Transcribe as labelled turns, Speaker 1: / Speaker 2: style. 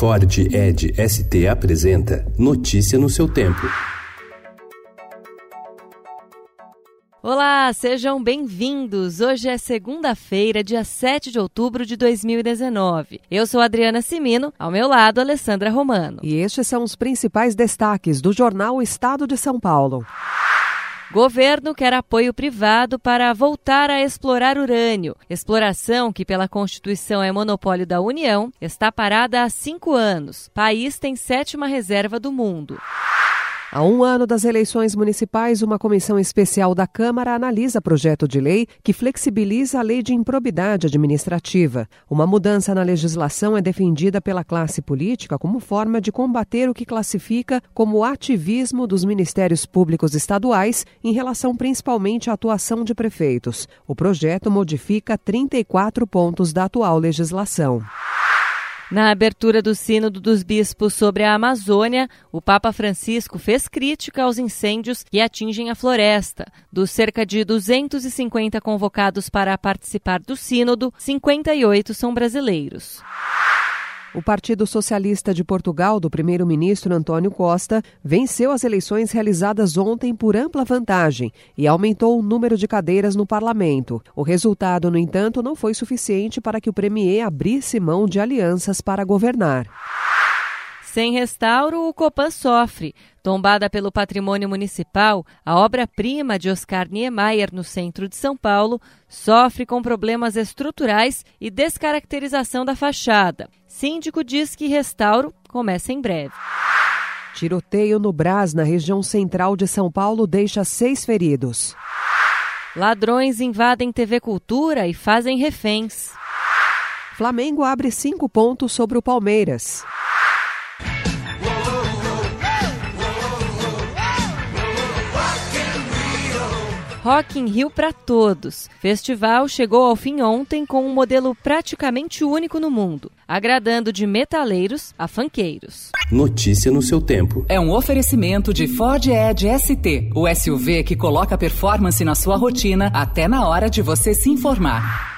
Speaker 1: Ford Ed ST apresenta Notícia no seu tempo.
Speaker 2: Olá, sejam bem-vindos. Hoje é segunda-feira, dia 7 de outubro de 2019. Eu sou Adriana Simino, ao meu lado, Alessandra Romano.
Speaker 3: E estes são os principais destaques do jornal Estado de São Paulo.
Speaker 2: Governo quer apoio privado para voltar a explorar urânio. Exploração, que pela Constituição é monopólio da União, está parada há cinco anos. País tem sétima reserva do mundo.
Speaker 3: Há um ano das eleições municipais, uma comissão especial da Câmara analisa projeto de lei que flexibiliza a lei de improbidade administrativa. Uma mudança na legislação é defendida pela classe política como forma de combater o que classifica como ativismo dos ministérios públicos estaduais em relação principalmente à atuação de prefeitos. O projeto modifica 34 pontos da atual legislação.
Speaker 2: Na abertura do Sínodo dos Bispos sobre a Amazônia, o Papa Francisco fez crítica aos incêndios que atingem a floresta. Dos cerca de 250 convocados para participar do Sínodo, 58 são brasileiros.
Speaker 3: O Partido Socialista de Portugal, do primeiro-ministro Antônio Costa, venceu as eleições realizadas ontem por ampla vantagem e aumentou o número de cadeiras no parlamento. O resultado, no entanto, não foi suficiente para que o premier abrisse mão de alianças para governar.
Speaker 2: Sem restauro, o Copan sofre. Tombada pelo patrimônio municipal, a obra-prima de Oscar Niemeyer, no centro de São Paulo, sofre com problemas estruturais e descaracterização da fachada. Síndico diz que restauro começa em breve.
Speaker 3: Tiroteio no Brás, na região central de São Paulo, deixa seis feridos.
Speaker 2: Ladrões invadem TV Cultura e fazem reféns.
Speaker 3: Flamengo abre cinco pontos sobre o Palmeiras.
Speaker 2: Rock in Rio para todos. Festival chegou ao fim ontem com um modelo praticamente único no mundo, agradando de metaleiros a fanqueiros.
Speaker 1: Notícia no seu tempo.
Speaker 4: É um oferecimento de Ford Edge ST, o SUV que coloca performance na sua rotina até na hora de você se informar.